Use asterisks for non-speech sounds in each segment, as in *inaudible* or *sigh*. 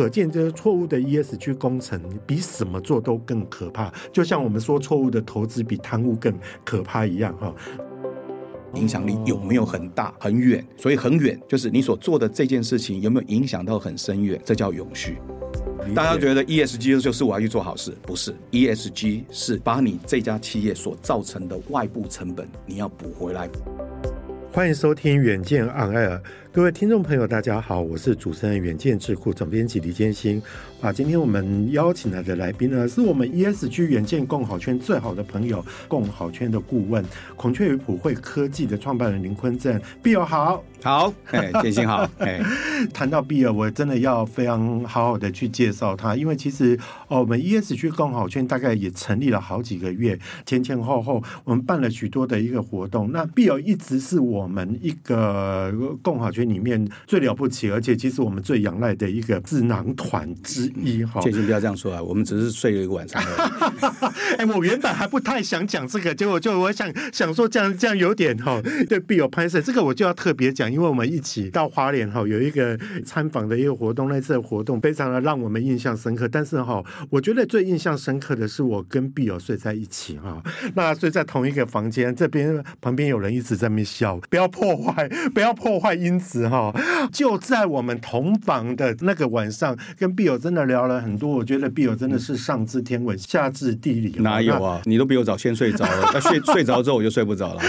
可见这个错误的 ESG 工程比什么做都更可怕，就像我们说错误的投资比贪污更可怕一样哈。影响力有没有很大很远？所以很远就是你所做的这件事情有没有影响到很深远？这叫永续。大家觉得 ESG 就是我要去做好事，不是？ESG 是把你这家企业所造成的外部成本你要补回来。欢迎收听远见 On Air，各位听众朋友，大家好，我是主持人远见智库总编辑李建新。啊，今天我们邀请来的来宾呢，是我们 ESG 远见共好圈最好的朋友，共好圈的顾问，孔雀与普惠科技的创办人林坤正，Bill 好。好，哎，建新好，*laughs* 哎，谈到 Bill，我真的要非常好好的去介绍他，因为其实哦，我们 ESG 共好圈大概也成立了好几个月，前前后后我们办了许多的一个活动。那 Bill 一直是我们一个共好圈里面最了不起，而且其实我们最仰赖的一个智囊团之一。哈，建兴不要这样说啊，我们只是睡了一个晚上。*laughs* 哎，我原本还不太想讲这个，结果就我想想说这样这样有点哈，对 Bill 拍摄这个我就要特别讲。因为我们一起到花莲哈，有一个参访的一个活动，那次的活动非常的让我们印象深刻。但是哈，我觉得最印象深刻的是我跟 Bill 睡在一起哈，那睡在同一个房间，这边旁边有人一直在那边笑，不要破坏，不要破坏音质哈。就在我们同房的那个晚上，跟 Bill 真的聊了很多。我觉得 Bill 真的是上知天文，下知地理。哪有啊？你都比我早先睡着了，那 *laughs* 睡睡着之后我就睡不着了。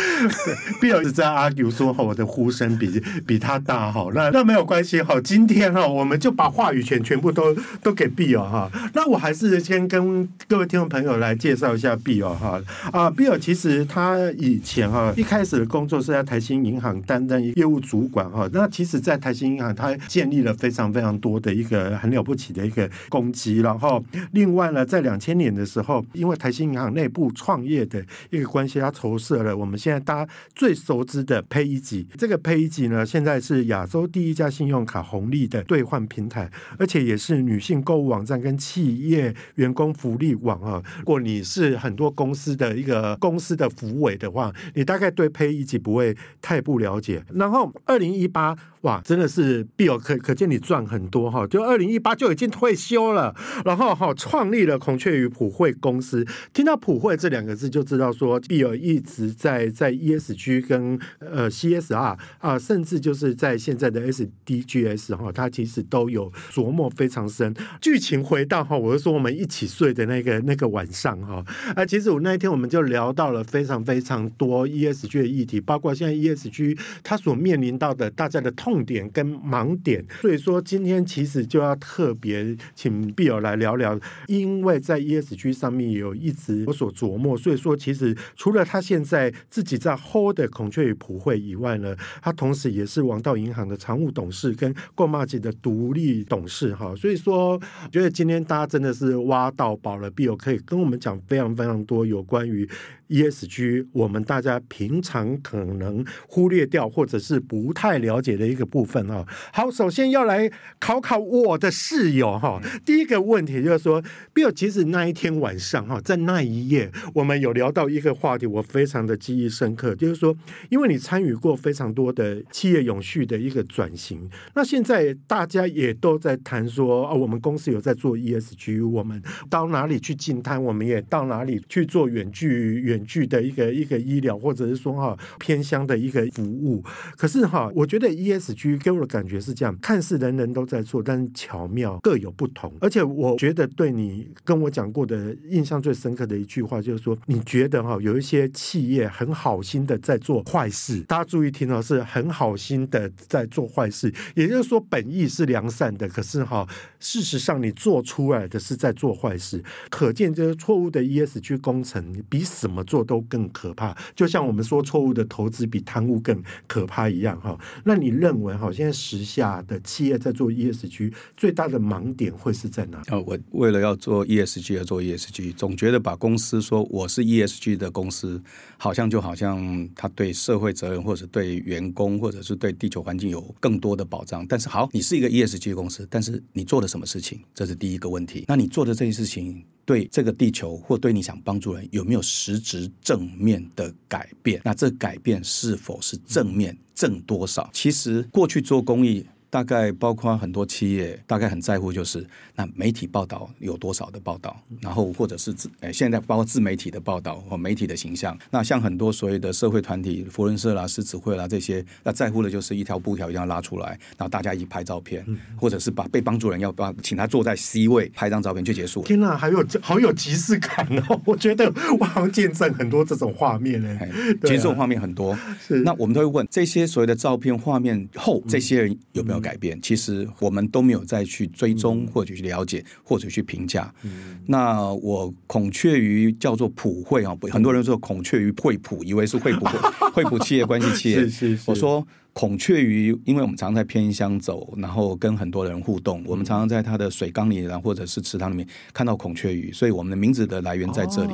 Bill 一直在 argue 说哈，我的呼声比。比他大哈，那那没有关系哈。今天哈，我们就把话语权全部都都给 Bill 哈。那我还是先跟各位听众朋友来介绍一下 Bill 哈。啊，Bill 其实他以前哈一开始的工作是在台新银行担任业务主管哈。那其实，在台新银行，它建立了非常非常多的一个很了不起的一个功绩。然后，另外呢，在两千年的时候，因为台新银行内部创业的一个关系，它筹设了我们现在大家最熟知的 PayEasy。这个 PayEasy 呢，现在是亚洲第一家信用卡红利的兑换平台，而且也是女性购物网站跟企业员工福利网啊。如果你是很多公司的一个公司的福委的话，你大概对 PayEasy 不会太不了解。然后二零一八。他哇，真的是 Bill 可可见你赚很多哈，就二零一八就已经退休了，然后哈创立了孔雀鱼普惠公司。听到普惠这两个字就知道说 Bill 一直在在 ESG 跟呃 CSR 啊、甚至就是在现在的 SDGs 哈，它其实都有琢磨非常深。剧情回到哈，我是说我们一起睡的那个那个晚上哈，啊，其实我那一天我们就聊到了非常非常多 ESG 的议题，包括现在 ESG 它所面临到的大家的痛。重点跟盲点，所以说今天其实就要特别请 Bill 来聊聊，因为在 ESG 上面有一直有所琢磨，所以说其实除了他现在自己在 hold 的孔雀鱼普惠以外呢，他同时也是王道银行的常务董事跟 Goma 姐的独立董事哈，所以说觉得今天大家真的是挖到宝了，Bill 可以跟我们讲非常非常多有关于。ESG，我们大家平常可能忽略掉或者是不太了解的一个部分啊。好，首先要来考考我的室友哈。第一个问题就是说，Bill，其实那一天晚上哈，在那一夜，我们有聊到一个话题，我非常的记忆深刻，就是说，因为你参与过非常多的企业永续的一个转型，那现在大家也都在谈说啊，我们公司有在做 ESG，我们到哪里去进摊，我们也到哪里去做远距远。具的一个一个医疗，或者是说哈偏乡的一个服务，可是哈，我觉得 ESG 给我的感觉是这样，看似人人都在做，但是巧妙各有不同。而且我觉得对你跟我讲过的印象最深刻的一句话，就是说你觉得哈有一些企业很好心的在做坏事，大家注意听哦，是很好心的在做坏事，也就是说本意是良善的，可是哈事实上你做出来的是在做坏事，可见这个错误的 ESG 工程比什么做都更可怕，就像我们说错误的投资比贪污更可怕一样哈。那你认为哈，现在时下的企业在做 ESG 最大的盲点会是在哪？哦，我为了要做 ESG 而做 ESG，总觉得把公司说我是 ESG 的公司，好像就好像他对社会责任或者对员工或者是对地球环境有更多的保障。但是好，你是一个 ESG 公司，但是你做了什么事情？这是第一个问题。那你做的这些事情，对这个地球或对你想帮助人有没有实质正面的改变？那这改变是否是正面？正多少？其实过去做公益大概包括很多企业，大概很在乎就是那媒体报道有多少的报道，然后或者是自诶现在包括自媒体的报道或媒体的形象。那像很多所谓的社会团体，扶轮社啦、狮子会啦这些，那在乎的就是一条布条一定要拉出来，然后大家一起拍照片，或者是把被帮助人要帮请他坐在 C 位拍张照片就结束。天哪，还有好有即视感哦！*laughs* 我觉得我好像见证很多这种画面呢。其实这种画面很多。是那我们都会问这些所谓的照片画面后，这些人有没有改变？其实我们都没有再去追踪，或者去了解，或者去评价。那我孔雀鱼叫做普惠啊，很多人说孔雀鱼惠普，以为是惠普惠普企业 *laughs* 关系企业。是是是，我说。孔雀鱼，因为我们常常在偏乡走，然后跟很多人互动，我们常常在它的水缸里，然后或者是池塘里面看到孔雀鱼，所以我们的名字的来源在这里。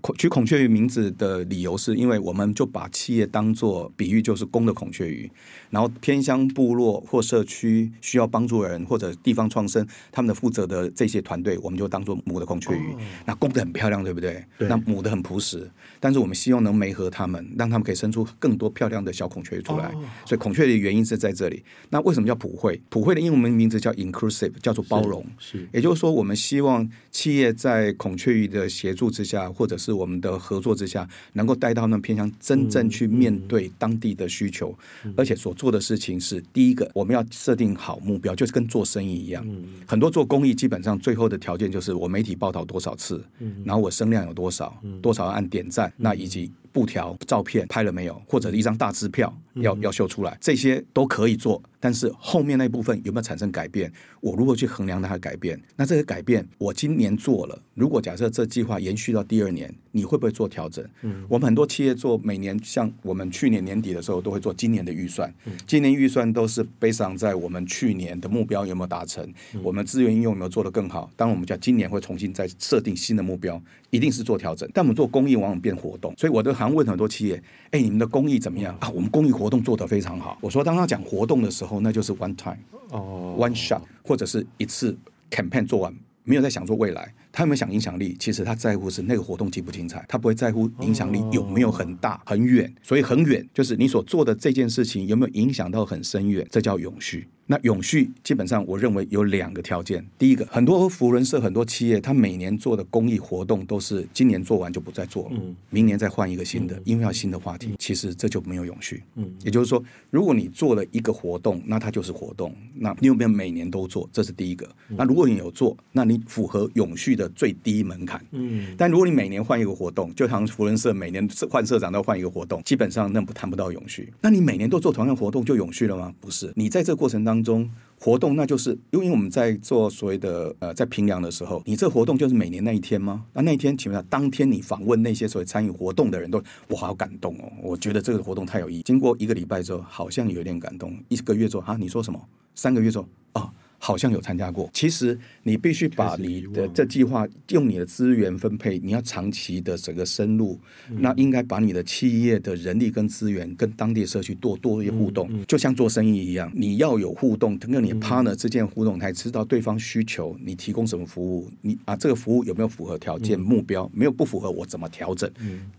孔取孔雀鱼名字的理由是因为我们就把企业当做比喻，就是公的孔雀鱼，然后偏乡部落或社区需要帮助的人或者地方创生，他们的负责的这些团队，我们就当做母的孔雀鱼。那公的很漂亮，对不对？对。那母的很朴实，但是我们希望能媒合他们，让他们可以生出更多漂亮的小孔雀鱼出来。所以孔雀的原因是在这里。那为什么叫普惠？普惠的英文名字叫 inclusive，叫做包容。是，是也就是说，我们希望企业在孔雀鱼的协助之下，或者是我们的合作之下，能够带到那偏向，真正去面对当地的需求。而且所做的事情是，第一个，我们要设定好目标，就是跟做生意一样。嗯、很多做公益，基本上最后的条件就是我媒体报道多少次，嗯、然后我声量有多少，嗯、多少按点赞，嗯、那以及。布条、照片拍了没有？或者一张大支票要要秀出来，这些都可以做。但是后面那部分有没有产生改变？我如何去衡量它的改变？那这个改变我今年做了，如果假设这计划延续到第二年，你会不会做调整？嗯，我们很多企业做每年，像我们去年年底的时候都会做今年的预算。嗯，今年预算都是 based on 在我们去年的目标有没有达成，嗯，我们资源应用有没有做得更好？当然，我们讲今年会重新再设定新的目标，一定是做调整。但我们做公益往往变活动，所以我都常问很多企业：哎，你们的公益怎么样啊？我们公益活动做得非常好。我说，当他讲活动的时候。那就是 one time，哦，one shot，或者是一次 campaign 做完，没有在想做未来。他有没有想影响力？其实他在乎是那个活动精不精彩，他不会在乎影响力有没有很大很远。所以很远就是你所做的这件事情有没有影响到很深远，这叫永续。那永续基本上我认为有两个条件。第一个，很多福人社、很多企业，他每年做的公益活动都是今年做完就不再做了，嗯、明年再换一个新的，因为要新的话题。嗯、其实这就没有永续。嗯，也就是说，如果你做了一个活动，那它就是活动。那你有没有每年都做？这是第一个。那如果你有做，那你符合永续的最低门槛。嗯，但如果你每年换一个活动，就像福人社每年换社长都要换一个活动，基本上那不谈不到永续。那你每年都做同样活动就永续了吗？不是，你在这个过程当中。活动，那就是因为我们在做所谓的呃，在平阳的时候，你这活动就是每年那一天吗？那那一天，请问下，当天你访问那些所谓参与活动的人都，我好感动哦，我觉得这个活动太有意义。经过一个礼拜之后，好像有点感动。一个月之后，啊，你说什么？三个月之后，啊。好像有参加过。其实你必须把你的这计划用你的资源分配，你要长期的整个深入，嗯、那应该把你的企业的人力跟资源跟当地社区多多一些互动，嗯嗯、就像做生意一样，你要有互动，跟你 partner 之间互动，才知道对方需求，你提供什么服务，你啊这个服务有没有符合条件、嗯、目标？没有不符合，我怎么调整？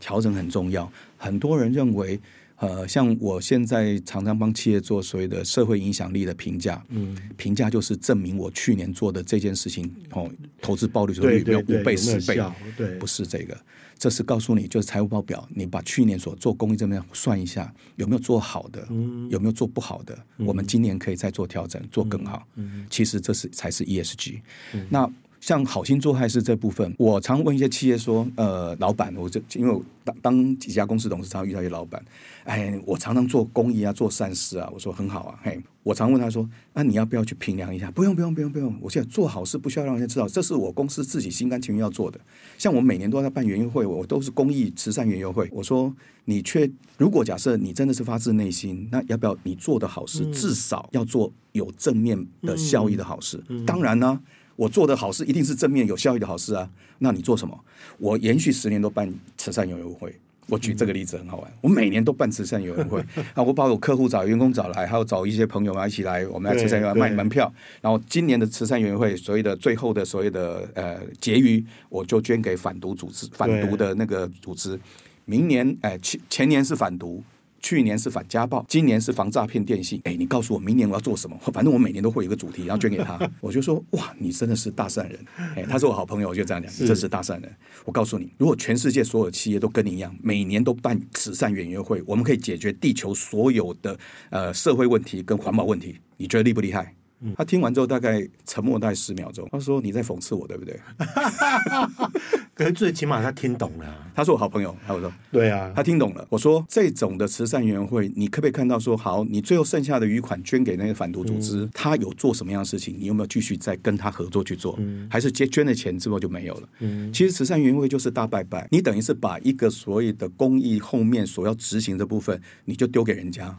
调整很重要。很多人认为。呃，像我现在常常帮企业做所谓的社会影响力的评价，嗯，评价就是证明我去年做的这件事情，哦，投资报率有没有五倍、十倍？对，不是这个，这是告诉你，就是财务报表，你把去年所做公益这边算一下，有没有做好的，嗯，有没有做不好的，嗯，我们今年可以再做调整，做更好。嗯，其实这是才是 ESG。嗯，那。像好心做坏事这部分，我常问一些企业说：“呃，老板，我就因为当当几家公司董事，常常遇到一些老板，哎，我常常做公益啊，做善事啊。”我说很好啊，嘿，我常问他说：“那、你要不要去评量一下？”不用，不用，不用，不用。我现在做好事不需要让人家知道，这是我公司自己心甘情愿要做的。像我每年都在办园游会，我都是公益慈善园游会。我说你却如果假设你真的是发自内心，那要不要你做的好事、至少要做有正面的效益的好事？当然呢。我做的好事一定是正面有效益的好事啊！那你做什么？我延续十年都办慈善园游会。我举这个例子很好玩，我每年都办慈善园游会 *laughs* 啊！我把我客户找员工找来，还有找一些朋友们一起来，我们来慈善园卖门票。然后今年的慈善园游会所谓的最后的所谓的呃结余，我就捐给反毒组织，反毒的那个组织。明年哎前前年是反毒。去年是反家暴，今年是防诈骗电信。哎，你告诉我明年我要做什么？*laughs* 反正我每年都会有一个主题，然后捐给他。*laughs* 我就说哇，你真的是大善人。哎，他是我好朋友，我就这样讲，你真是大善人。我告诉你，如果全世界所有企业都跟你一样，每年都办慈善委员会，我们可以解决地球所有的呃社会问题跟环保问题，你觉得厉不厉害？他听完之后大概沉默大概十秒钟，他说：“你在讽刺我，对不对？” *laughs* 可是最起码他听懂了。他是我好朋友，他我说：“对啊，他听懂了。”我说：“这种的慈善园会，你可不可以看到说，好，你最后剩下的余款捐给那个反毒组织，嗯、他有做什么样的事情？你有没有继续再跟他合作去做？嗯、还是捐捐了钱之后就没有了？嗯、其实慈善园会就是大拜拜，你等于是把一个所谓的公益后面所要执行的部分，你就丢给人家。”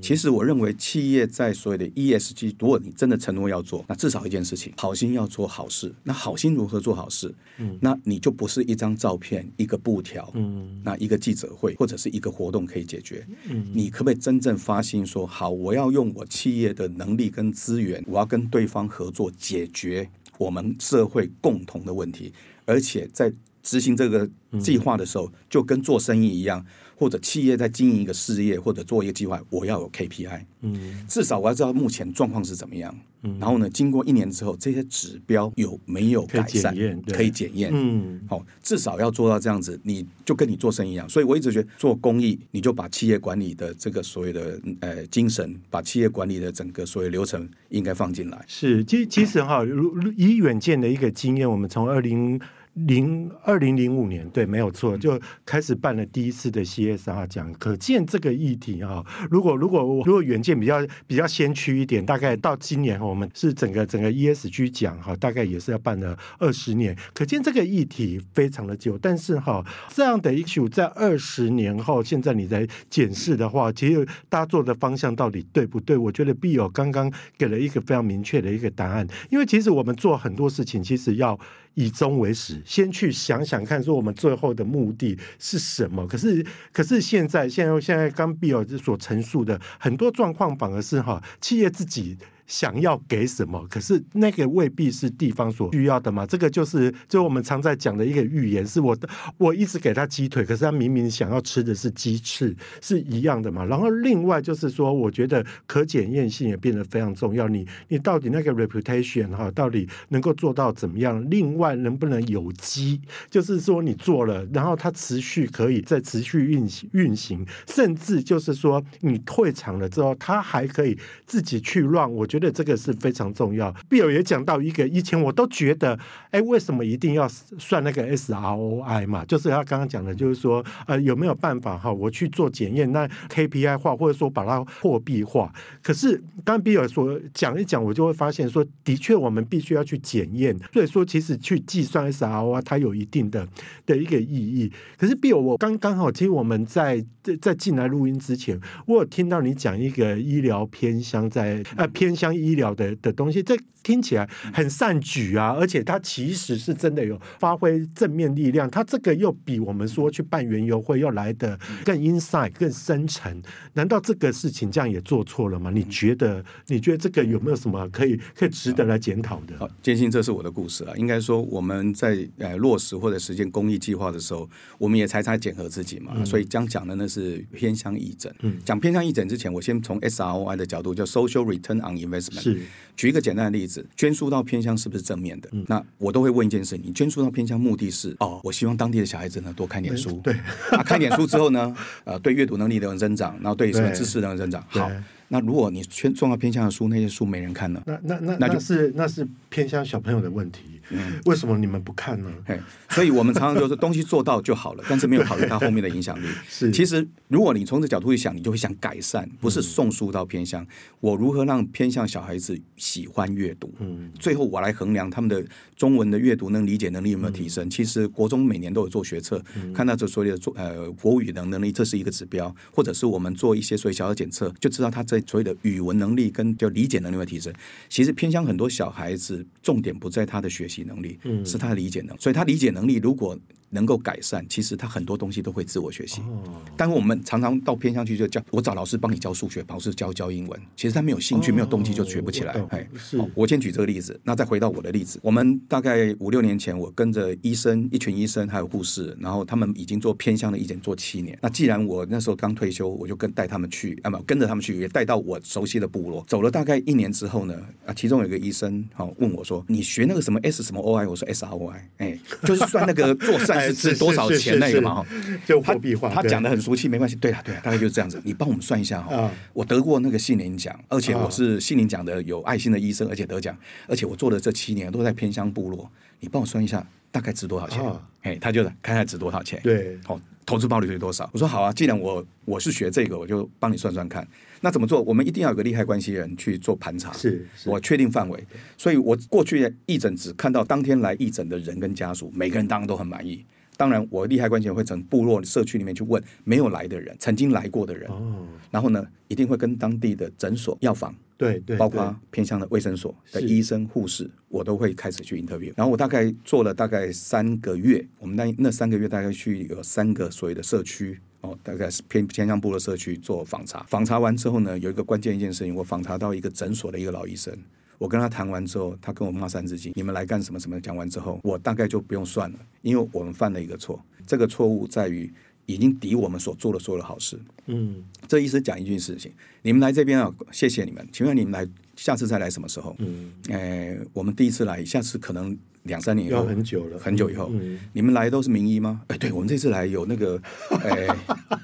其实我认为，企业在所谓的 ESG，如果你真的承诺要做，那至少一件事情，好心要做好事。那好心如何做好事？嗯，那你就不是一张照片、一个布条，嗯，那一个记者会或者是一个活动可以解决。嗯，你可不可以真正发心说，好，我要用我企业的能力跟资源，我要跟对方合作，解决我们社会共同的问题，而且在执行这个计划的时候，就跟做生意一样。或者企业在经营一个事业，或者做一个计划，我要有 KPI，嗯，至少我要知道目前状况是怎么样，嗯，然后呢，经过一年之后，这些指标有没有改善，可以检验，嗯，好，至少要做到这样子，你就跟你做生意一样，所以我一直觉得做公益，你就把企业管理的这个所谓的呃精神，把企业管理的整个所谓流程应该放进来。是，其其实哈，如以远见的一个经验，我们从二零。零二零零五年，对，没有错，就开始办了第一次的 CSR 奖。可见这个议题啊，如果如果如果远见比较比较先驱一点，大概到今年我们是整个整个 ESG 奖哈，大概也是要办了二十年。可见这个议题非常的久，但是哈，这样的 issue 在二十年后，现在你在检视的话，其实大家做的方向到底对不对？我觉得 Bill 刚刚给了一个非常明确的一个答案，因为其实我们做很多事情，其实要。以终为始，先去想想看，说我们最后的目的是什么？可是，可是现在，现在，现在刚比尔所陈述的很多状况，反而是哈，企业自己。想要给什么？可是那个未必是地方所需要的嘛。这个就是，就我们常在讲的一个寓言，是我，我一直给他鸡腿，可是他明明想要吃的是鸡翅，是一样的嘛。然后另外就是说，我觉得可检验性也变得非常重要。你你到底那个 reputation 哈，到底能够做到怎么样？另外能不能有机？就是说你做了，然后它持续可以再持续运行运行，甚至就是说你退场了之后，它还可以自己去乱。我觉得这个是非常重要。Bill 也讲到一个，以前我都觉得，哎，为什么一定要算那个 SROI 嘛？就是他刚刚讲的，就是说，呃，有没有办法哈，我去做检验，那 KPI 化，或者说把它货币化？可是刚刚 Bill 说讲一讲，我就会发现说，的确我们必须要去检验。所以说，其实去计算 SROI 它有一定的的一个意义。可是 Bill，我刚刚好，其实我们在在进来录音之前，我有听到你讲一个医疗偏乡在呃偏。像医疗的的东西，这听起来很善举啊，而且它其实是真的有发挥正面力量。它这个又比我们说去办园游会要来得更 inside 更深层。难道这个事情这样也做错了吗？你觉得？你觉得这个有没有什么可以可以值得来检讨的？好，坚信，这是我的故事啊。应该说我们在呃落实或者实践公益计划的时候，我们也才才检核自己嘛。嗯、所以将讲的那是偏向义诊。嗯，讲偏向义诊之前，我先从 SROI 的角度，叫 Social Return on Investment。是，举一个简单的例子，捐书到偏乡是不是正面的？嗯、那我都会问一件事：你捐书到偏乡目的是哦，我希望当地的小孩子呢多看点书。对，啊，*laughs* 看点书之后呢，呃，对阅读能力的增长，然后对什么知识的增长。好，那如果你捐送到偏向的书，那些书没人看呢？那那那那就是那是偏向小朋友的问题。嗯，为什么你们不看呢？嘿，所以我们常常就是东西做到就好了，但是没有考虑它后面的影响力。*laughs* 是，其实如果你从这角度去想，你就会想改善，不是送书到偏乡，嗯、我如何让偏向小孩子喜欢阅读？嗯，最后我来衡量他们的中文的阅读能理解能力有没有提升。嗯、其实国中每年都有做学测，嗯、看到这所谓的做呃国语能能力，这是一个指标，或者是我们做一些所谓小的检测，就知道他在所谓的语文能力跟就理解能力的提升。其实偏向很多小孩子重点不在他的学习能力，嗯，是他的理解能力。所以他理解能力如果能够改善，其实他很多东西都会自我学习。哦，但我们常常到偏向去就教，我找老师帮你教数学，老师教教英文，其实他没有兴趣、哦、没有动机就学不起来。哎，是。我先举这个例子，那再回到我的例子。我们大概五六年前，我跟着医生一群医生还有护士，然后他们已经做偏向的医检做七年。那既然我那时候刚退休，我就跟带他们去，啊不，跟着他们去，也带到我熟悉的部落。走了大概一年之后呢，啊，其中有一个医生好问我说：“你学那个什么 S 什么 OI？” 我说：“S R O I。”哎，就是算那个做善事值多少钱。那个嘛哈，就货币化。他讲的很俗气，没关系。对啊，对啊，大概就是这样子。你帮我们算一下哈。我得过那个杏林奖，而且我是杏林奖的有爱心的医生，而且得奖，而且我做的这七年都在偏乡部落。你帮我算一下，大概值多少钱？哎，他就看看值多少钱。对，好，投资报率是多少？我说好啊，既然我我是学这个，我就帮你算算看。那怎么做？我们一定要有个利害关系人去做盘查，是，我确定范围。所以我过去义诊只看到当天来义诊的人跟家属，每个人当然都很满意。当然，我利害关系人会从部落社区里面去问没有来的人，曾经来过的人，哦，然后呢，一定会跟当地的诊所、药房，对对，包括偏向的卫生所的医生、护士，我都会开始去 interview。然后我大概做了大概三个月，我们那那三个月大概去有三个所谓的社区哦，大概是偏偏向部落社区做访查。访查完之后呢，有一个关键一件事情，我访查到一个诊所的一个老医生。我跟他谈完之后，他跟我骂三字经，你们来干什么什么？讲完之后，我大概就不用算了，因为我们犯了一个错。这个错误在于已经抵我们所做的所有的好事。嗯，这意思讲一件事情：你们来这边啊，谢谢你们。请问你们来下次再来什么时候？嗯，哎，我们第一次来，下次可能。两三年以后，很久了，很久以后，嗯、你们来都是名医吗？哎，对，我们这次来有那个，*laughs* 哎，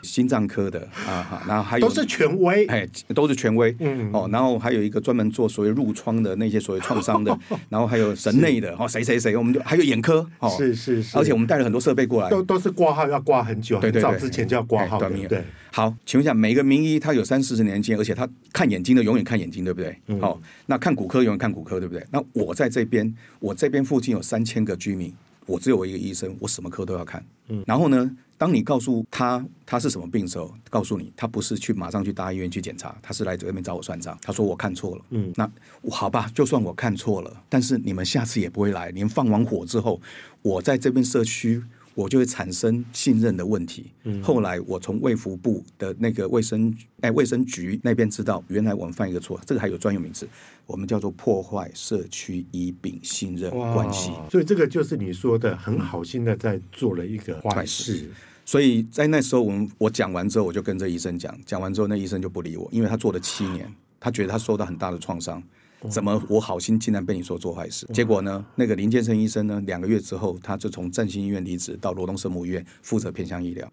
心脏科的啊哈，然后还有都是权威，哎，都是权威，嗯，哦，然后还有一个专门做所谓褥疮的那些所谓创伤的，*laughs* 然后还有神内的，哦，谁谁谁，我们就还有眼科，哦，是是是，而且我们带了很多设备过来，都都是挂号要挂很久，对对对，早之前就要挂号的，对。好，请问一下，每个名医他有三四十年经验，而且他看眼睛的永远看眼睛，对不对？嗯、好，那看骨科永远看骨科，对不对？那我在这边，我这边附近有三千个居民，我只有我一个医生，我什么科都要看。嗯，然后呢，当你告诉他他是什么病的时候，告诉你他不是去马上去大医院去检查，他是来这边找我算账。他说我看错了。嗯，那好吧，就算我看错了，但是你们下次也不会来。你们放完火之后，我在这边社区。我就会产生信任的问题。嗯、后来我从卫福部的那个卫生哎卫生局那边知道，原来我们犯一个错，这个还有专有名词，我们叫做破坏社区医病信任关系。所以这个就是你说的很好心的在做了一个坏事。所以在那时候，我们我讲完之后，我就跟这医生讲，讲完之后，那医生就不理我，因为他做了七年，他觉得他受到很大的创伤。怎么我好心竟然被你说做坏事？结果呢？那个林建生医生呢？两个月之后，他就从振兴医院离职，到罗东圣母医院负责偏向医疗。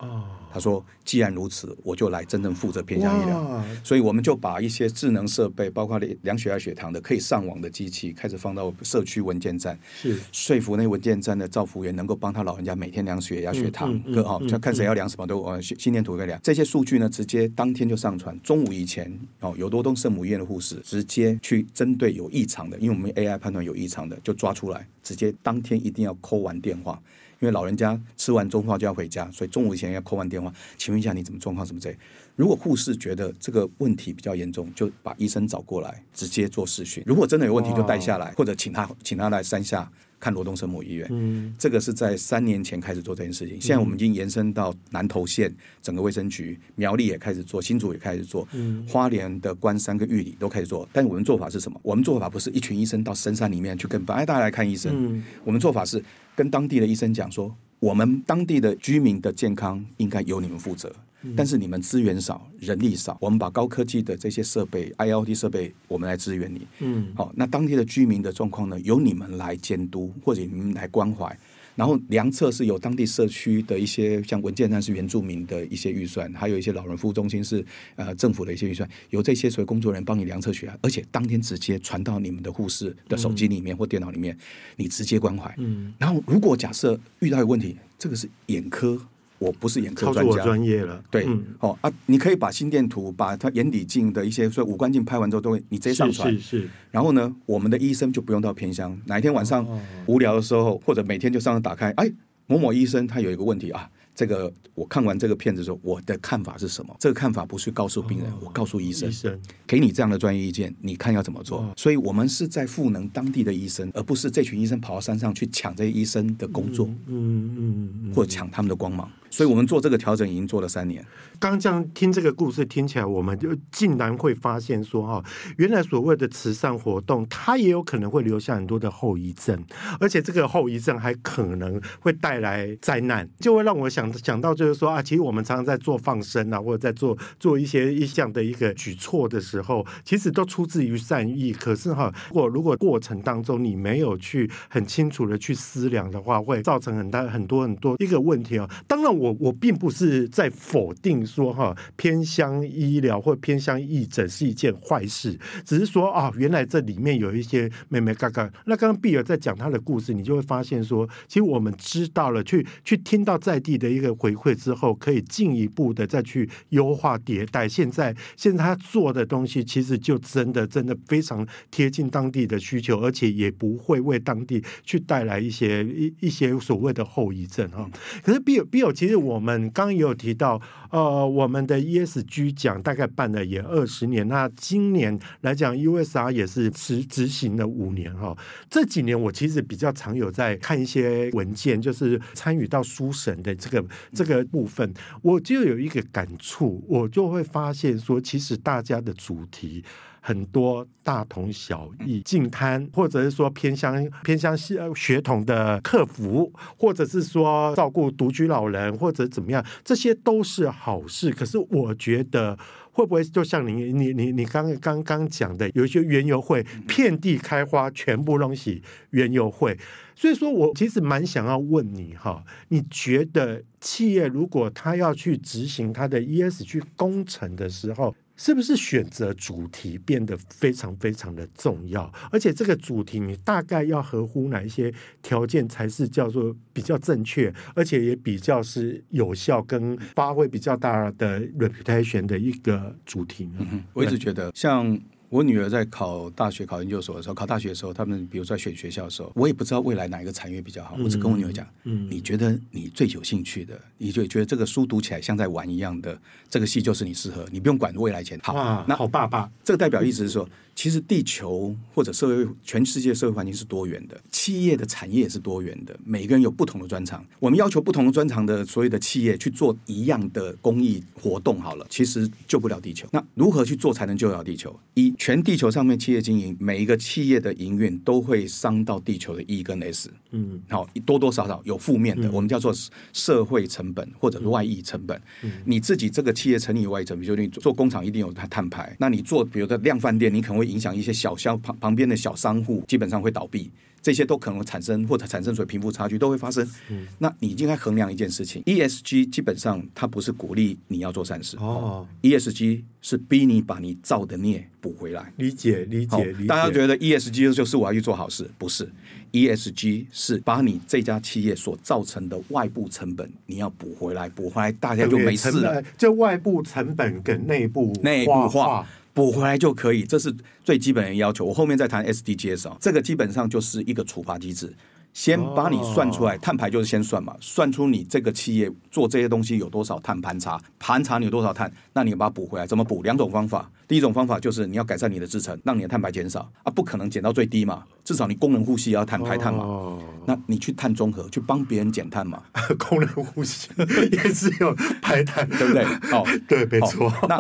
他说：“既然如此，我就来真正负责偏向医疗。”所以我们就把一些智能设备，包括量血压、血糖的可以上网的机器，开始放到社区文件站，是说服那文件站的照服员能够帮他老人家每天量血压、血糖，各哦，看谁要量什么都呃心电图可以量。这些数据呢，直接当天就上传。中午以前哦，有罗东圣母医院的护士直接去针。对有异常的，因为我们 AI 判断有异常的，就抓出来，直接当天一定要扣完电话，因为老人家吃完中饭就要回家，所以中午以前要扣完电话。请问一下你怎么状况？什么之类？如果护士觉得这个问题比较严重，就把医生找过来，直接做视讯。如果真的有问题，就带下来，或者请他请他来山下。看罗东圣母医院，嗯，这个是在三年前开始做这件事情。现在我们已经延伸到南投县整个卫生局，苗栗也开始做，新竹也开始做，嗯，花莲的关山跟玉里都开始做。但是我们做法是什么？我们做法不是一群医生到深山里面去跟，哎，大家来看医生。嗯，我们做法是跟当地的医生讲说，我们当地的居民的健康应该由你们负责。但是你们资源少，人力少，我们把高科技的这些设备，IoT 设备，我们来支援你。嗯，好，那当地的居民的状况呢，由你们来监督或者你们来关怀。然后量测是由当地社区的一些像文件站是原住民的一些预算，还有一些老人服务中心是呃政府的一些预算，由这些所谓工作人员帮你量测血压，而且当天直接传到你们的护士的手机里面或电脑里面，你直接关怀。嗯，然后如果假设遇到一个问题，这个是眼科。我不是眼科专家，专业了。对，嗯、哦啊，你可以把心电图、把他眼底镜的一些，所以五官镜拍完之后，都会你直接上传。是是是。然后呢，我们的医生就不用到偏乡，哪一天晚上无聊的时候，或者每天就上打开，哎，某某医生他有一个问题啊。这个我看完这个片子之后，我的看法是什么？这个看法不是告诉病人，哦、我告诉医生，医生给你这样的专业意见，你看要怎么做？哦、所以我们是在赋能当地的医生，而不是这群医生跑到山上去抢这些医生的工作，嗯嗯，嗯，嗯或抢他们的光芒。所以我们做这个调整已经做了三年。刚这样听这个故事听起来，我们就竟然会发现说，哈，原来所谓的慈善活动，它也有可能会留下很多的后遗症，而且这个后遗症还可能会带来灾难，就会让我想想到，就是说啊，其实我们常常在做放生啊，或者在做做一些一项的一个举措的时候，其实都出自于善意。可是哈，如果如果过程当中你没有去很清楚的去思量的话，会造成很大很多很多一个问题啊。当然我。我我并不是在否定说哈偏向医疗或偏向义诊是一件坏事，只是说啊，原来这里面有一些妹妹嘎嘎。那刚刚碧儿在讲他的故事，你就会发现说，其实我们知道了，去去听到在地的一个回馈之后，可以进一步的再去优化迭代。现在现在他做的东西，其实就真的真的非常贴近当地的需求，而且也不会为当地去带来一些一一些所谓的后遗症哈。可是碧儿碧儿其实。我们刚刚也有提到，呃，我们的 ESG 奖大概办了也二十年，那今年来讲，USR 也是执执行了五年哈。这几年我其实比较常有在看一些文件，就是参与到书审的这个这个部分，我就有一个感触，我就会发现说，其实大家的主题。很多大同小异，净滩，或者是说偏乡偏乡学童的客服，或者是说照顾独居老人，或者怎么样，这些都是好事。可是我觉得，会不会就像你你你你刚刚刚讲的，有一些园游会遍地开花，全部东西园游会。所以说我其实蛮想要问你哈，你觉得企业如果他要去执行他的 ESG 工程的时候，是不是选择主题变得非常非常的重要？而且这个主题你大概要合乎哪一些条件才是叫做比较正确，而且也比较是有效跟发挥比较大的 reputation 的一个主题呢？我一直觉得像。我女儿在考大学、考研究所的时候，考大学的时候，他们比如在选学校的时候，我也不知道未来哪一个产业比较好。我只跟我女儿讲，嗯，你觉得你最有兴趣的，你就觉得这个书读起来像在玩一样的，这个戏就是你适合，你不用管未来前途。好，那好爸爸，这个代表意思是说。其实地球或者社会，全世界社会环境是多元的，企业的产业也是多元的，每个人有不同的专长。我们要求不同的专长的所有的企业去做一样的公益活动，好了，其实救不了地球。那如何去做才能救了地球？一，全地球上面企业经营，每一个企业的营运都会伤到地球的 E 跟 S。嗯，好，多多少少有负面的，嗯、我们叫做社会成本或者外溢成本。嗯、你自己这个企业成立外溢成本，就你做工厂一定有它碳排。那你做比如说量饭店，你可能会。影响一些小商旁旁边的小商户，基本上会倒闭，这些都可能产生或者产生所谓贫富差距都会发生。嗯，那你应该衡量一件事情，ESG 基本上它不是鼓励你要做善事哦，ESG 是逼你把你造的孽补回来。理解理解理解。大家觉得 ESG 就是我要去做好事，不是，ESG 是把你这家企业所造成的外部成本你要补回来，补回来大家就没事了。这外部成本跟内部内部化。补回来就可以，这是最基本的要求。我后面再谈 SDGs 啊，这个基本上就是一个处罚机制，先把你算出来，碳排就是先算嘛，算出你这个企业做这些东西有多少碳盘查，盘查你有多少碳，那你把它补回来，怎么补？两种方法。第一种方法就是你要改善你的制程，让你的碳排减少啊，不可能减到最低嘛，至少你功能呼吸也要碳排碳嘛。哦、那你去碳中和，去帮别人减碳嘛。*laughs* 功能呼吸也是有排碳，对不对？*laughs* 哦，对，没错。那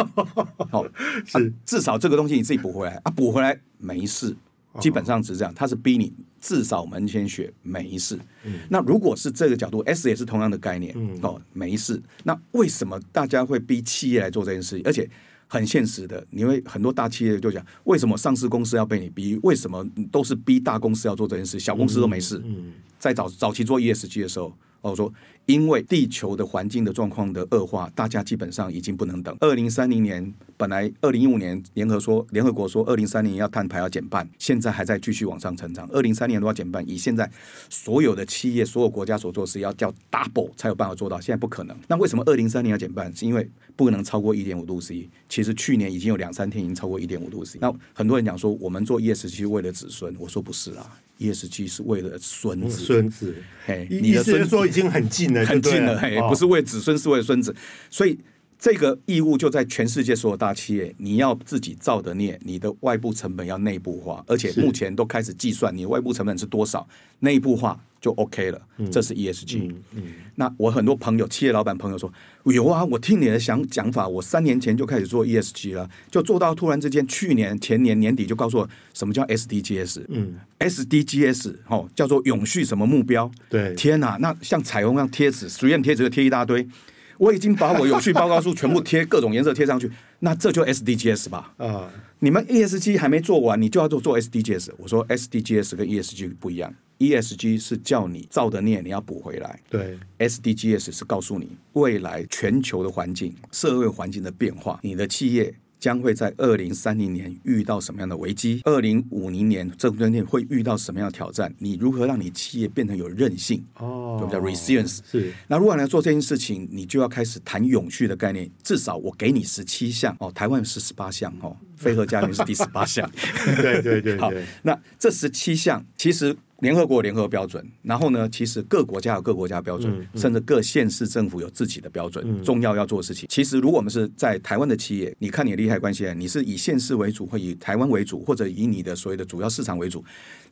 好 *laughs* 是、啊、至少这个东西你自己补回来啊，补回来没事，基本上只是这样。他是逼你至少门前雪没事。嗯、那如果是这个角度，S 也是同样的概念。嗯、哦，没事。那为什么大家会逼企业来做这件事情？而且很现实的，你会很多大企业就讲，为什么上市公司要被你逼？为什么都是逼大公司要做这件事，小公司都没事？嗯嗯、在早早期做 ESG 的时候。我说，因为地球的环境的状况的恶化，大家基本上已经不能等。二零三零年本来二零一五年联合说联合国说二零三零要碳排要减半，现在还在继续往上成长。二零三零年都要减半，以现在所有的企业、所有国家所做的事，要叫 double 才有办法做到。现在不可能。那为什么二零三零要减半？是因为不能超过一点五度 C。其实去年已经有两三天已经超过一点五度 C。那很多人讲说，我们做 ESG 为了子孙，我说不是啊。ESG 是为了孙子，孙子，嘿，你的孙子说已经很近了，很近了，哦、不是为子孙，是为孙子，所以。这个义务就在全世界所有大企业，你要自己造的孽，你的外部成本要内部化，而且目前都开始计算你外部成本是多少，内部化就 OK 了。这是 ESG。嗯那我很多朋友，企业老板朋友说，有啊，我听你的想讲法，我三年前就开始做 ESG 了，就做到突然之间，去年前年年底就告诉我什么叫 SDGs。嗯，SDGs 哦，叫做永续什么目标？对，天哪，那像彩虹一样贴纸，随便贴纸就贴一大堆。我已经把我有趣报告书全部贴各种颜色贴上去，*laughs* 那这就 SDGs 吧？啊，你们 ESG 还没做完，你就要做做 SDGs。我说 SDGs 跟 ESG 不一样，ESG 是叫你造的孽你要补回来，对，SDGs 是告诉你未来全球的环境、社会环境的变化，你的企业。将会在二零三零年遇到什么样的危机？二零五零年这中间会遇到什么样的挑战？你如何让你企业变成有韧性？哦，就叫 resilience。是。那如果要做这件事情，你就要开始谈永续的概念。至少我给你十七项哦，台湾有十十八项哦，飞鹤家园是第十八项。*laughs* 对对对。好，那这十七项其实。联合国有联合标准，然后呢，其实各国家有各国家标准，嗯嗯、甚至各县市政府有自己的标准。嗯、重要要做的事情，其实如果我们是在台湾的企业，你看你的利害关系，你是以县市为主，或以台湾为主，或者以你的所谓的主要市场为主，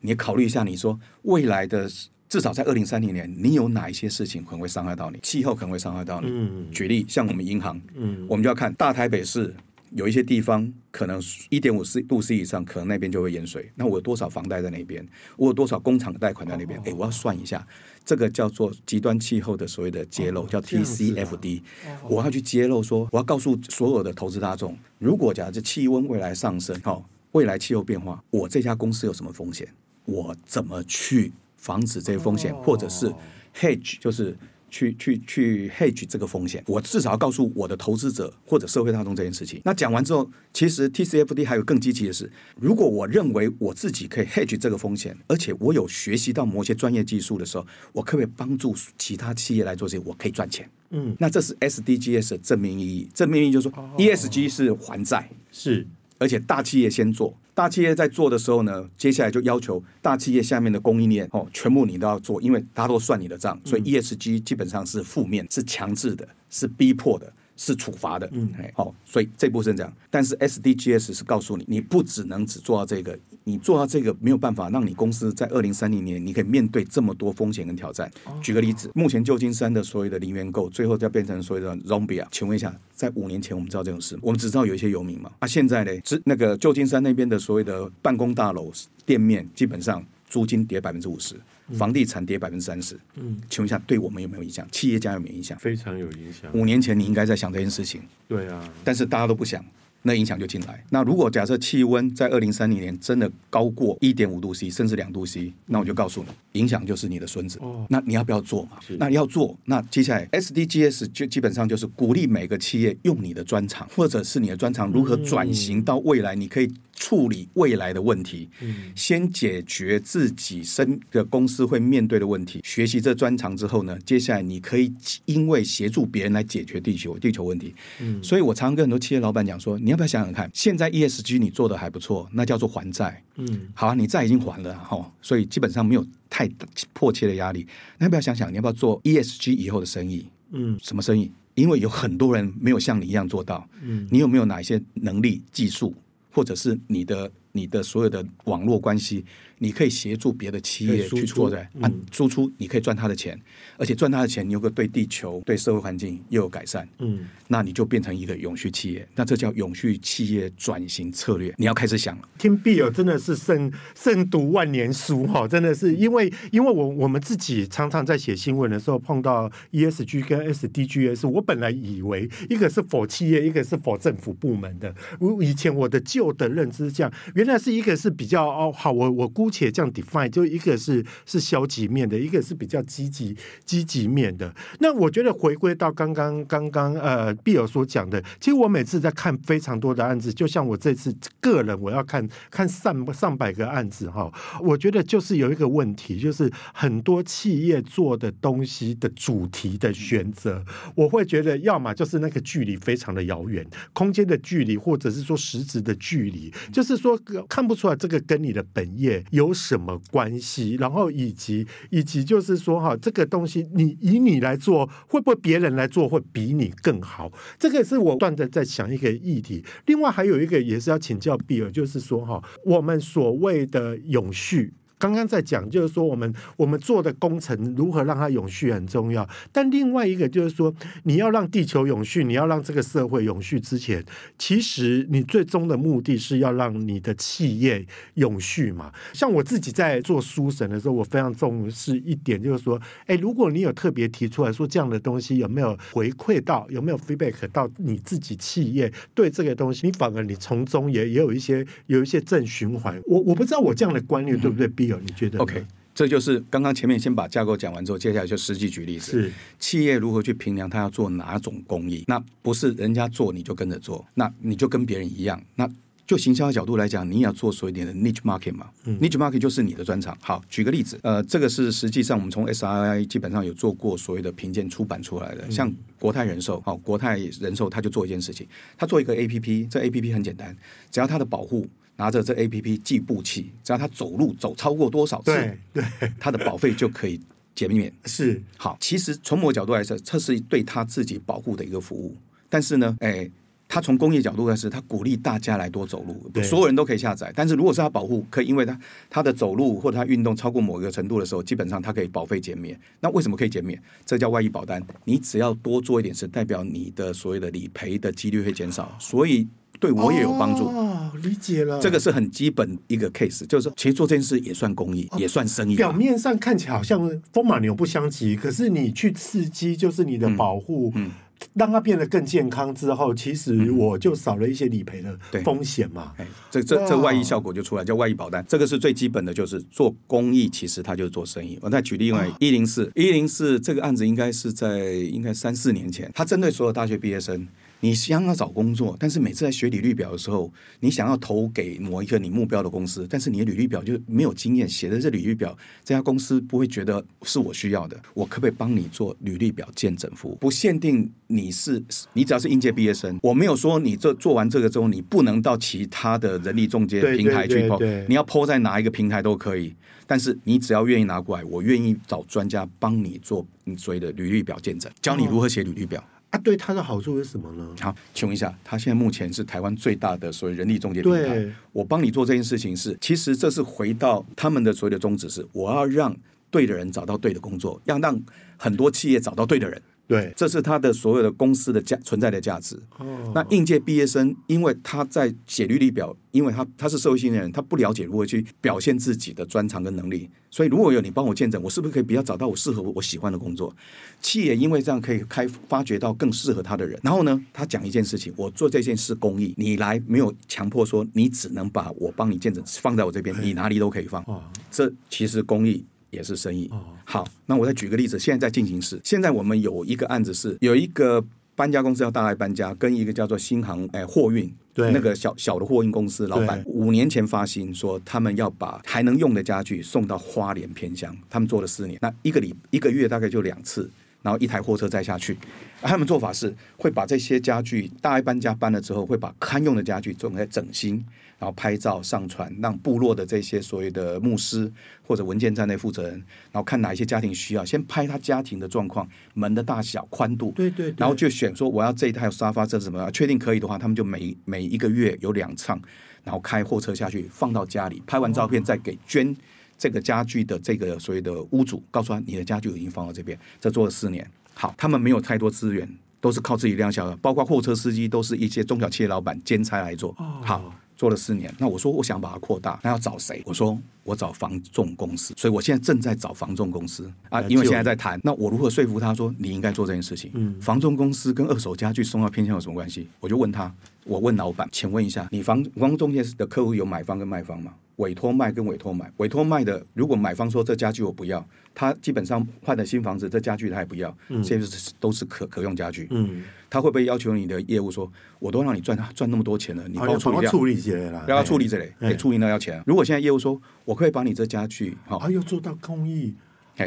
你考虑一下，你说未来的至少在二零三零年，你有哪一些事情可能会伤害到你？气候可能会伤害到你。嗯、举例，像我们银行，嗯、我们就要看大台北市。有一些地方可能一点五度 C 以上，可能那边就会淹水。那我有多少房贷在那边？我有多少工厂贷款在那边？哎、欸，我要算一下，这个叫做极端气候的所谓的揭露，叫 TCFD。我要去揭露说，我要告诉所有的投资大众，如果假设气温未来上升，哦，未来气候变化，我这家公司有什么风险？我怎么去防止这些风险？或者是 hedge，就是。去去去 hedge 这个风险，我至少要告诉我的投资者或者社会大众这件事情。那讲完之后，其实 TCFD 还有更积极的是，如果我认为我自己可以 hedge 这个风险，而且我有学习到某些专业技术的时候，我可不可以帮助其他企业来做这些？我可以赚钱。嗯，那这是 SDGs 的正面意义。正面意义就是说，ESG 是还债，是。而且大企业先做，大企业在做的时候呢，接下来就要求大企业下面的供应链哦，全部你都要做，因为大家都算你的账，所以 ESG 基本上是负面，是强制的，是逼迫的，是处罚的。嗯，好，所以这部分这样，但是 SDGs 是告诉你，你不只能只做到这个。你做到这个没有办法让你公司在二零三零年你可以面对这么多风险跟挑战。举个例子，目前旧金山的所有的零元购，最后要变成所谓的 zombie 啊？请问一下，在五年前我们知道这种事，我们只知道有一些游民嘛？啊，现在呢，是那个旧金山那边的所谓的办公大楼店面，基本上租金跌百分之五十，房地产跌百分之三十。嗯，请问一下，对我们有没有影响？企业家有没有影响？非常有影响。五年前你应该在想这件事情。对啊，但是大家都不想。那影响就进来。那如果假设气温在二零三零年真的高过一点五度 C，甚至两度 C，那我就告诉你，影响就是你的孙子。哦，那你要不要做嘛？那要做，那接下来 SDGs 就基本上就是鼓励每个企业用你的专长，或者是你的专长如何转型到未来，你可以。处理未来的问题，先解决自己身的公司会面对的问题。学习这专长之后呢，接下来你可以因为协助别人来解决地球地球问题。嗯，所以我常常跟很多企业老板讲说，你要不要想想看，现在 ESG 你做的还不错，那叫做还债。嗯，好啊，你债已经还了哈，所以基本上没有太迫切的压力。那要不要想想，你要不要做 ESG 以后的生意？嗯，什么生意？因为有很多人没有像你一样做到。嗯，你有没有哪一些能力、技术？或者是你的你的所有的网络关系，你可以协助别的企业去做的啊，输出你可以赚他的钱，而且赚他的钱，你有个对地球、对社会环境又有改善，嗯，那你就变成一个永续企业，那这叫永续企业转型策略，你要开始想了。听 Bill 真的是胜胜读万年书哈，真的是因为因为我我们自己常常在写新闻的时候碰到 ESG 跟 SDGs，我本来以为一个是 for 企业，一个是 for 政府部门的，我以前我的旧的认知这样，原来是一个是比较哦好，我我姑且这样 define，就一个是是消极面的，一个是比较积极积极面的。那我觉得回归到刚刚刚刚呃 Bill 所讲的，其实我每次在看非常多的案子，就像我这次个人我要看看上上百个案子哈，我觉得就是有一个问题，就是很多企业做的东西的主题的选择，我会觉得要么就是那个距离非常的遥远，空间的距离，或者是说实质的距离，就是说看不出来这个跟你的本业有。有什么关系？然后以及以及就是说哈，这个东西你以你来做，会不会别人来做会比你更好？这个是我断的在想一个议题。另外还有一个也是要请教比尔，就是说哈，我们所谓的永续。刚刚在讲，就是说我们我们做的工程如何让它永续很重要。但另外一个就是说，你要让地球永续，你要让这个社会永续之前，其实你最终的目的是要让你的企业永续嘛。像我自己在做书审的时候，我非常重视一点，就是说，哎，如果你有特别提出来说这样的东西，有没有回馈到，有没有 feedback 到你自己企业对这个东西，你反而你从中也也有一些有一些正循环。我我不知道我这样的观念对不对比你觉得？OK，这就是刚刚前面先把架构讲完之后，接下来就实际举例子。是企业如何去评量他要做哪种工艺？那不是人家做你就跟着做，那你就跟别人一样。那就行销的角度来讲，你也要做所谓的 niche market 嘛。嗯、niche market 就是你的专长。好，举个例子，呃，这个是实际上我们从 SRI 基本上有做过所谓的评鉴出版出来的，嗯、像国泰人寿，好，国泰人寿他就做一件事情，他做一个 APP，这 APP 很简单，只要它的保护。拿着这 A P P 计步器，只要他走路走超过多少次，对，他的保费就可以减免。*laughs* 是好，其实从某个角度来说，这是对他自己保护的一个服务。但是呢，哎，他从工业角度来说，他鼓励大家来多走路，所有人都可以下载。但是如果是他保护，可以因为他他的走路或者他运动超过某一个程度的时候，基本上他可以保费减免。那为什么可以减免？这叫外溢保单。你只要多做一点事，代表你的所谓的理赔的几率会减少。所以。对我也有帮助哦，理解了。这个是很基本一个 case，就是说，其实做这件事也算公益，哦、也算生意。表面上看起来好像风马牛不相及，可是你去刺激，就是你的保护，嗯，嗯让它变得更健康之后，其实我就少了一些理赔的风险嘛。哎，这这这外溢效果就出来，叫外溢保单。这个是最基本的，就是做公益，其实它就是做生意。我再举例，另外一零四一零四这个案子，应该是在应该三四年前，它针对所有大学毕业生。你想要找工作，但是每次在学履历表的时候，你想要投给某一个你目标的公司，但是你的履历表就没有经验，写的这履历表，这家公司不会觉得是我需要的。我可不可以帮你做履历表见证服务？不限定你是，你只要是应届毕业生，我没有说你这做完这个之后，你不能到其他的人力中介平台去 po，你要 po 在哪一个平台都可以。但是你只要愿意拿过来，我愿意找专家帮你做你所谓的履历表见证，教你如何写履历表。哦啊，对他的好处是什么呢？好，请问一下，他现在目前是台湾最大的所谓人力中介平台。对我帮你做这件事情是，其实这是回到他们的所谓的宗旨是，我要让对的人找到对的工作，要让很多企业找到对的人。对，这是他的所有的公司的价存在的价值。哦，那应届毕业生，因为他在写履历表，因为他他是社会新人，他不了解如何去表现自己的专长跟能力，所以如果有你帮我见证，我是不是可以比较找到我适合我喜欢的工作？企业因为这样可以开发掘到更适合他的人。然后呢，他讲一件事情，我做这件事公益，你来没有强迫说你只能把我帮你见证放在我这边，你哪里都可以放。哦，这其实公益。也是生意。哦好，那我再举个例子，现在在进行式。现在我们有一个案子是，有一个搬家公司要大来搬家，跟一个叫做新航哎货运，对，那个小小的货运公司老板，五年前发薪说他们要把还能用的家具送到花莲偏乡，他们做了四年，那一个礼一个月大概就两次，然后一台货车载下去。他们做法是会把这些家具大一搬家搬了之后，会把堪用的家具做在整新。然后拍照上传，让部落的这些所谓的牧师或者文件站内负责人，然后看哪一些家庭需要，先拍他家庭的状况、门的大小、宽度，对对，对，然后就选说我要这一台沙发，这是什么？确定可以的话，他们就每每一个月有两趟，然后开货车下去放到家里，拍完照片再给捐这个家具的这个所谓的屋主，告诉他你的家具已经放到这边。这做了四年，好，他们没有太多资源，都是靠自己量小的，包括货车司机都是一些中小企业老板兼差来做，好。做了四年，那我说我想把它扩大，那要找谁？我说我找房仲公司，所以我现在正在找房仲公司啊，因为现在在谈。那我如何说服他说你应该做这件事情？嗯，房仲公司跟二手家具送到偏向有什么关系？我就问他，我问老板，请问一下，你房房仲介的客户有买方跟卖方吗？委托卖跟委托买，委托卖的，如果买方说这家具我不要，他基本上换了新房子，这家具他也不要，嗯，现在是都是可可用家具，嗯，他会不会要求你的业务说，我都让你赚赚那么多钱了，你帮我处理掉，处理这类要处理这类，给处理那要钱。如果现在业务说，我可以把你这家具，好，啊，又做到公益，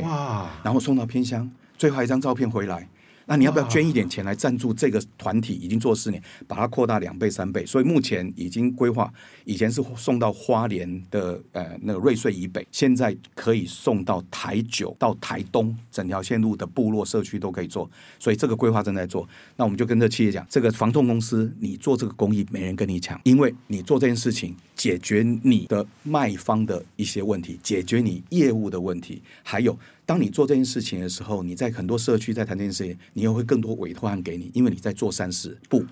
哇，然后送到偏乡，最后一张照片回来。那你要不要捐一点钱来赞助这个团体？已经做四年，把它扩大两倍、三倍，所以目前已经规划，以前是送到花莲的呃那个瑞穗以北，现在可以送到台九到台东，整条线路的部落社区都可以做，所以这个规划正在做。那我们就跟这企业讲，这个防冻公司你做这个公益，没人跟你抢，因为你做这件事情，解决你的卖方的一些问题，解决你业务的问题，还有。当你做这件事情的时候，你在很多社区在谈这件事情，你又会更多委托案给你，因为你在做善事。不，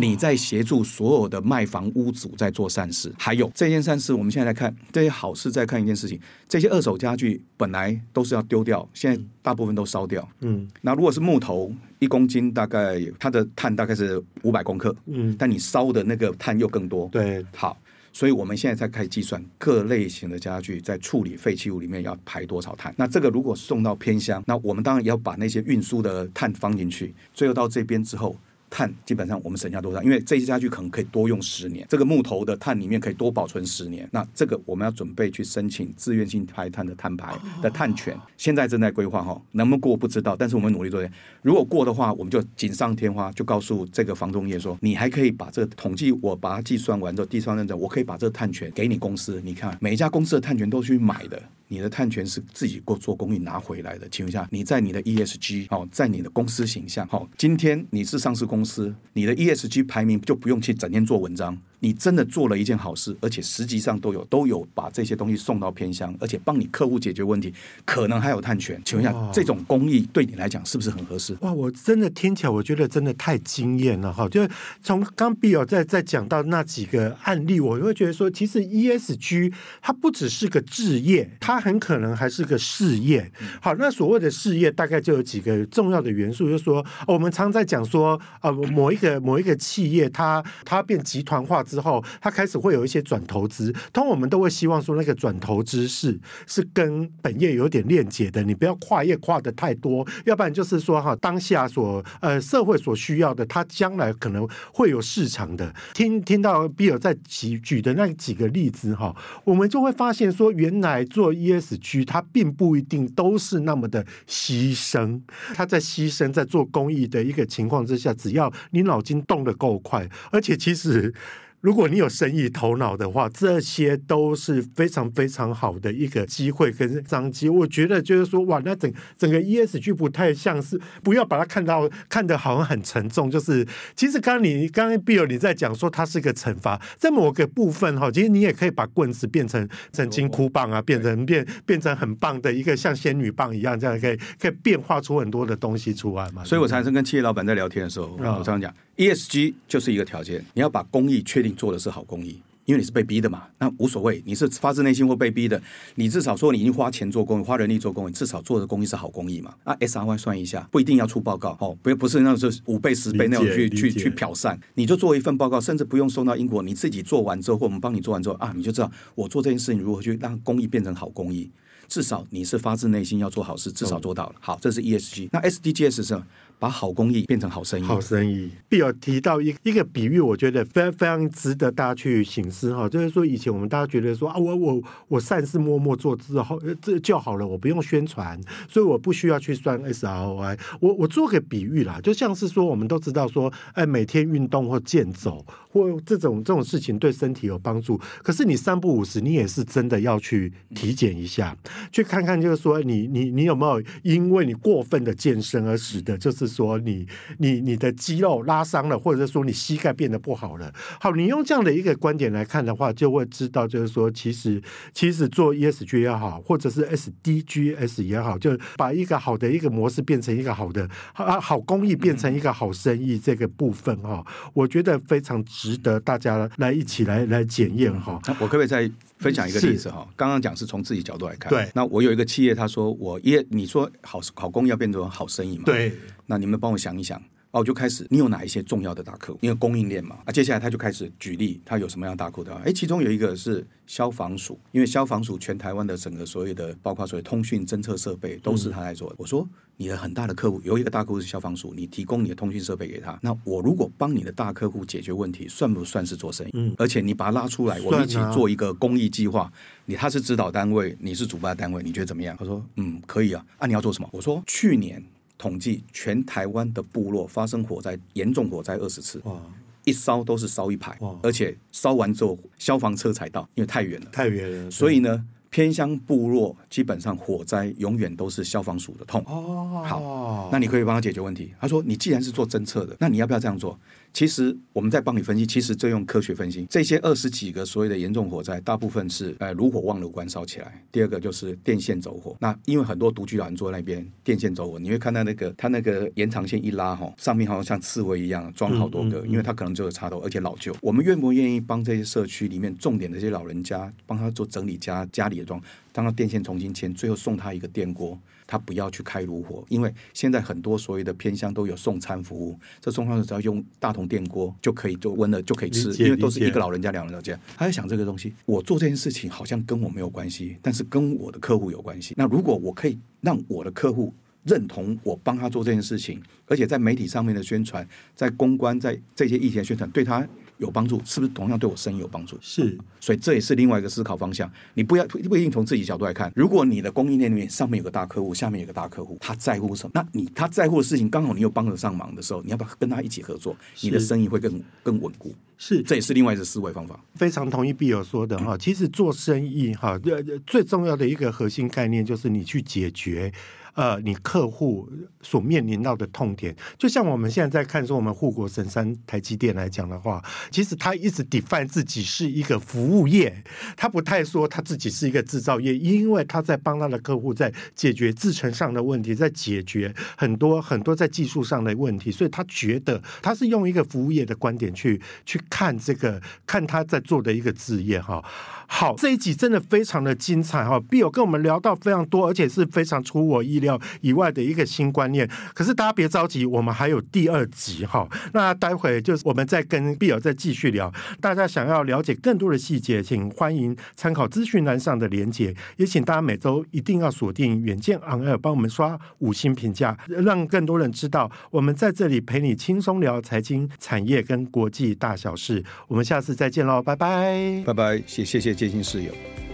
你在协助所有的卖房屋主在做善事。还有这件善事，我们现在来看这些好事，在看一件事情：这些二手家具本来都是要丢掉，现在大部分都烧掉。嗯，那如果是木头，一公斤大概它的碳大概是五百公克。嗯，但你烧的那个碳又更多。对，好。所以我们现在在开始计算各类型的家具在处理废弃物里面要排多少碳。那这个如果送到偏乡，那我们当然要把那些运输的碳放进去。最后到这边之后。碳基本上我们省下多少？因为这些家具可能可以多用十年，这个木头的碳里面可以多保存十年。那这个我们要准备去申请自愿性排碳的碳排的碳权，现在正在规划哈，能不能过不知道，但是我们努力做。如果过的话，我们就锦上添花，就告诉这个房仲业说，你还可以把这个统计，我把它计算完之后，第三方认证，我可以把这个碳权给你公司。你看每一家公司的碳权都去买的。你的碳权是自己过做公益拿回来的，请问一下，你在你的 ESG 哦，在你的公司形象好，今天你是上市公司公司，你的 ESG 排名就不用去整天做文章。你真的做了一件好事，而且实际上都有都有把这些东西送到偏乡，而且帮你客户解决问题，可能还有碳权。请问一下，这种公益对你来讲是不是很合适？哇，我真的听起来，我觉得真的太惊艳了哈！就是从刚 Bill 在在讲到那几个案例，我会觉得说，其实 ESG 它不只是个置业，它很可能还是个事业。好，那所谓的事业，大概就有几个重要的元素，就是说，我们常在讲说，呃，某一个某一个企业，它它变集团化。之后，他开始会有一些转投资，通常我们都会希望说，那个转投资是是跟本业有点链接的，你不要跨业跨的太多，要不然就是说哈，当下所呃社会所需要的，它将来可能会有市场的。听听到 Bill 在举举的那几个例子哈，我们就会发现说，原来做 ESG 它并不一定都是那么的牺牲，他在牺牲在做公益的一个情况之下，只要你脑筋动得够快，而且其实。如果你有生意头脑的话，这些都是非常非常好的一个机会跟商机。我觉得就是说，哇，那整整个 ESG 不太像是，不要把它看到看得好像很沉重。就是其实刚刚你刚刚 Bill 你在讲说它是个惩罚，在某个部分哈，其实你也可以把棍子变成成金箍棒啊，变成变变成很棒的一个像仙女棒一样，这样可以可以变化出很多的东西出来嘛。所以我常常跟企业老板在聊天的时候，我常常讲。ESG 就是一个条件，你要把公益确定做的是好公益，因为你是被逼的嘛，那无所谓，你是发自内心或被逼的，你至少说你已经花钱做公益，花人力做公益，至少做的公益是好公益嘛。啊，SRY 算一下，不一定要出报告哦，不不是那种是五倍十倍那种去去去剽散，你就做一份报告，甚至不用送到英国，你自己做完之后，或我们帮你做完之后啊，你就知道我做这件事情如何去让公益变成好公益，至少你是发自内心要做好事，至少做到了。好，这是 ESG，那 SDGs 是什么？把好公益变成好生意。好生意。必有提到一一个比喻，我觉得非常非常值得大家去醒思哈。就是说，以前我们大家觉得说啊，我我我善事默默做之后，这就好了，我不用宣传，所以我不需要去算 SROI。我我做个比喻啦，就像是说，我们都知道说，哎，每天运动或健走或这种这种事情对身体有帮助。可是你三不五时，你也是真的要去体检一下，去看看，就是说你你你有没有因为你过分的健身而使得就是。说你你你的肌肉拉伤了，或者说你膝盖变得不好了。好，你用这样的一个观点来看的话，就会知道，就是说，其实其实做 ESG 也好，或者是 SDGs 也好，就把一个好的一个模式变成一个好的好好公益，变成一个好生意这个部分哈，我觉得非常值得大家来一起来来检验哈。我可不可以再分享一个例子哈？刚刚讲是从自己角度来看，对。那我有一个企业，他说我业，你说好好工要变成好生意嘛？对。那你们帮我想一想，哦，我就开始，你有哪一些重要的大客户？因为供应链嘛，啊，接下来他就开始举例，他有什么样大客户的？哎，其中有一个是消防署，因为消防署全台湾的整个所有的，包括所谓通讯侦测设备，都是他来做的。嗯、我说你的很大的客户有一个大客户是消防署，你提供你的通讯设备给他，那我如果帮你的大客户解决问题，算不算是做生意？嗯，而且你把他拉出来，我们一起做一个公益计划，你他是指导单位，你是主办单位，你觉得怎么样？他说嗯，可以啊。啊，你要做什么？我说去年。统计，全台湾的部落发生火灾，严重火灾二十次，哇，一烧都是烧一排，哇而且烧完之后消防车才到，因为太远了，太远了，所以呢。偏乡部落基本上火灾永远都是消防署的痛。哦，好，那你可以帮他解决问题。他说：“你既然是做侦测的，那你要不要这样做？”其实我们在帮你分析，其实这用科学分析，这些二十几个所谓的严重火灾，大部分是呃炉火忘了关烧起来。第二个就是电线走火。那因为很多独居老人坐在那边，电线走火，你会看到那个他那个延长线一拉哈，上面好像像刺猬一样装好多个，嗯嗯嗯、因为他可能就有插头，而且老旧。我们愿不愿意帮这些社区里面重点的这些老人家，帮他做整理家家里的装，当他电线重新牵，最后送他一个电锅。他不要去开炉火，因为现在很多所谓的偏乡都有送餐服务，这送餐只要用大同电锅就可以，就温了就可以吃，因为都是一个老人家两人家。他在想这个东西，我做这件事情好像跟我没有关系，但是跟我的客户有关系。那如果我可以让我的客户认同我帮他做这件事情，而且在媒体上面的宣传，在公关，在这些议题的宣传对他。有帮助，是不是同样对我生意有帮助？是，所以这也是另外一个思考方向。你不要不一定从自己角度来看。如果你的供应链里面上面有个大客户，下面有个大客户，他在乎什么？那你他在乎的事情刚好你又帮得上忙的时候，你要不要跟他一起合作？你的生意会更更稳固。是，这也是另外一个思维方法。非常同意必友说的哈，其实做生意哈，最重要的一个核心概念就是你去解决。呃，你客户所面临到的痛点，就像我们现在在看说我们护国神山台积电来讲的话，其实他一直 define 自己是一个服务业，他不太说他自己是一个制造业，因为他在帮他的客户在解决制程上的问题，在解决很多很多在技术上的问题，所以他觉得他是用一个服务业的观点去去看这个看他在做的一个职业哈。好，这一集真的非常的精彩哈，必友跟我们聊到非常多，而且是非常出我意料以外的一个新观念。可是大家别着急，我们还有第二集哈。那待会就是我们再跟必友再继续聊。大家想要了解更多的细节，请欢迎参考资讯栏上的连结。也请大家每周一定要锁定远见 On Air，帮我们刷五星评价，让更多人知道我们在这里陪你轻松聊财经、产业跟国际大小事。我们下次再见喽，拜拜，拜拜，谢谢谢。接近室友。